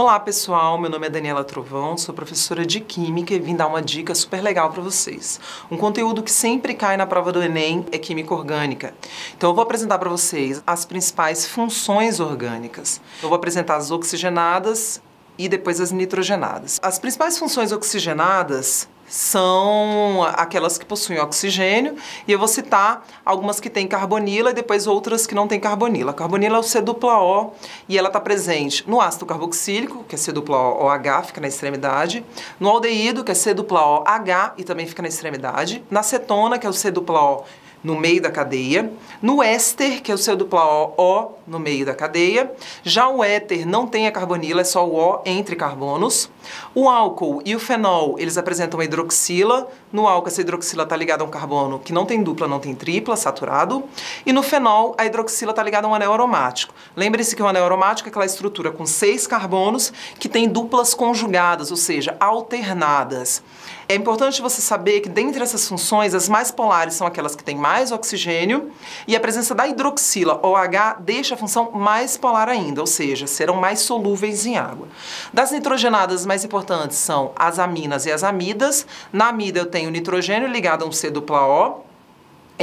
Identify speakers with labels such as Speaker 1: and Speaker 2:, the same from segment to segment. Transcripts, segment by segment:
Speaker 1: Olá pessoal, meu nome é Daniela Trovão, sou professora de Química e vim dar uma dica super legal para vocês. Um conteúdo que sempre cai na prova do Enem é Química Orgânica. Então eu vou apresentar para vocês as principais funções orgânicas. Eu vou apresentar as oxigenadas e depois as nitrogenadas. As principais funções oxigenadas são aquelas que possuem oxigênio, e eu vou citar algumas que têm carbonila e depois outras que não têm carbonila. A carbonila é o C-O e ela está presente no ácido carboxílico, que é C-OH, fica na extremidade, no aldeído, que é C-OH e também fica na extremidade, na cetona, que é o C-O no meio da cadeia, no éster, que é o seu dupla O, O no meio da cadeia. Já o éter não tem a carbonila, é só o O entre carbonos. O álcool e o fenol, eles apresentam a hidroxila. No álcool, essa hidroxila está ligada a um carbono que não tem dupla, não tem tripla, saturado. E no fenol, a hidroxila está ligada a um anel aromático. Lembre-se que o anel aromático é aquela estrutura com seis carbonos que tem duplas conjugadas, ou seja, alternadas. É importante você saber que dentre essas funções, as mais polares são aquelas que têm mais oxigênio e a presença da hidroxila OH deixa a função mais polar ainda, ou seja, serão mais solúveis em água. Das nitrogenadas mais importantes são as aminas e as amidas. Na amida eu tenho nitrogênio ligado a um C dupla O,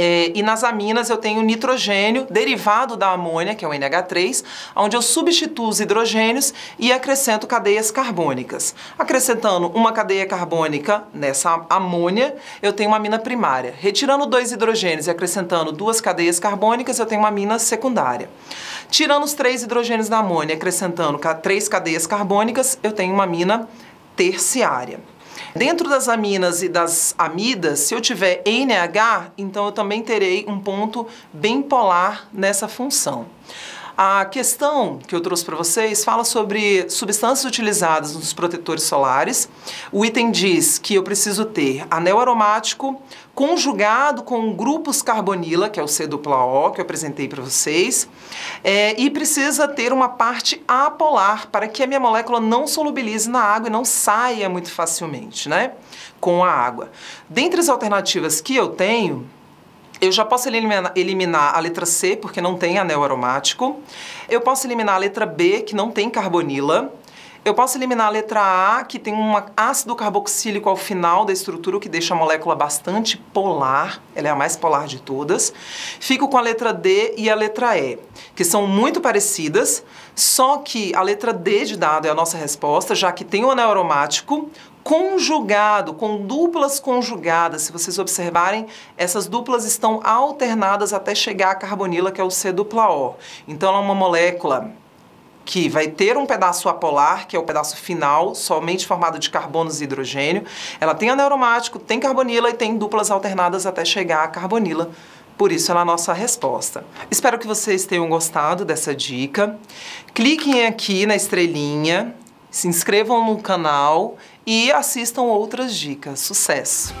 Speaker 1: é, e nas aminas eu tenho nitrogênio derivado da amônia, que é o NH3, onde eu substituo os hidrogênios e acrescento cadeias carbônicas. Acrescentando uma cadeia carbônica nessa amônia, eu tenho uma amina primária. Retirando dois hidrogênios e acrescentando duas cadeias carbônicas, eu tenho uma amina secundária. Tirando os três hidrogênios da amônia e acrescentando três cadeias carbônicas, eu tenho uma amina terciária. Dentro das aminas e das amidas, se eu tiver NH, então eu também terei um ponto bem polar nessa função. A questão que eu trouxe para vocês fala sobre substâncias utilizadas nos protetores solares. O item diz que eu preciso ter anel aromático conjugado com grupos carbonila, que é o C-O, que eu apresentei para vocês, é, e precisa ter uma parte apolar para que a minha molécula não solubilize na água e não saia muito facilmente, né? Com a água. Dentre as alternativas que eu tenho, eu já posso eliminar, a letra C, porque não tem anel aromático. Eu posso eliminar a letra B, que não tem carbonila. Eu posso eliminar a letra A, que tem um ácido carboxílico ao final da estrutura, o que deixa a molécula bastante polar. Ela é a mais polar de todas. Fico com a letra D e a letra E, que são muito parecidas, só que a letra D de dado é a nossa resposta, já que tem o anel aromático, conjugado, com duplas conjugadas. Se vocês observarem, essas duplas estão alternadas até chegar à carbonila, que é o C dupla O. Então, ela é uma molécula que vai ter um pedaço apolar, que é o pedaço final, somente formado de carbonos e hidrogênio. Ela tem aromático, tem carbonila e tem duplas alternadas até chegar à carbonila. Por isso ela é a nossa resposta. Espero que vocês tenham gostado dessa dica. Cliquem aqui na estrelinha, se inscrevam no canal e assistam outras dicas. Sucesso!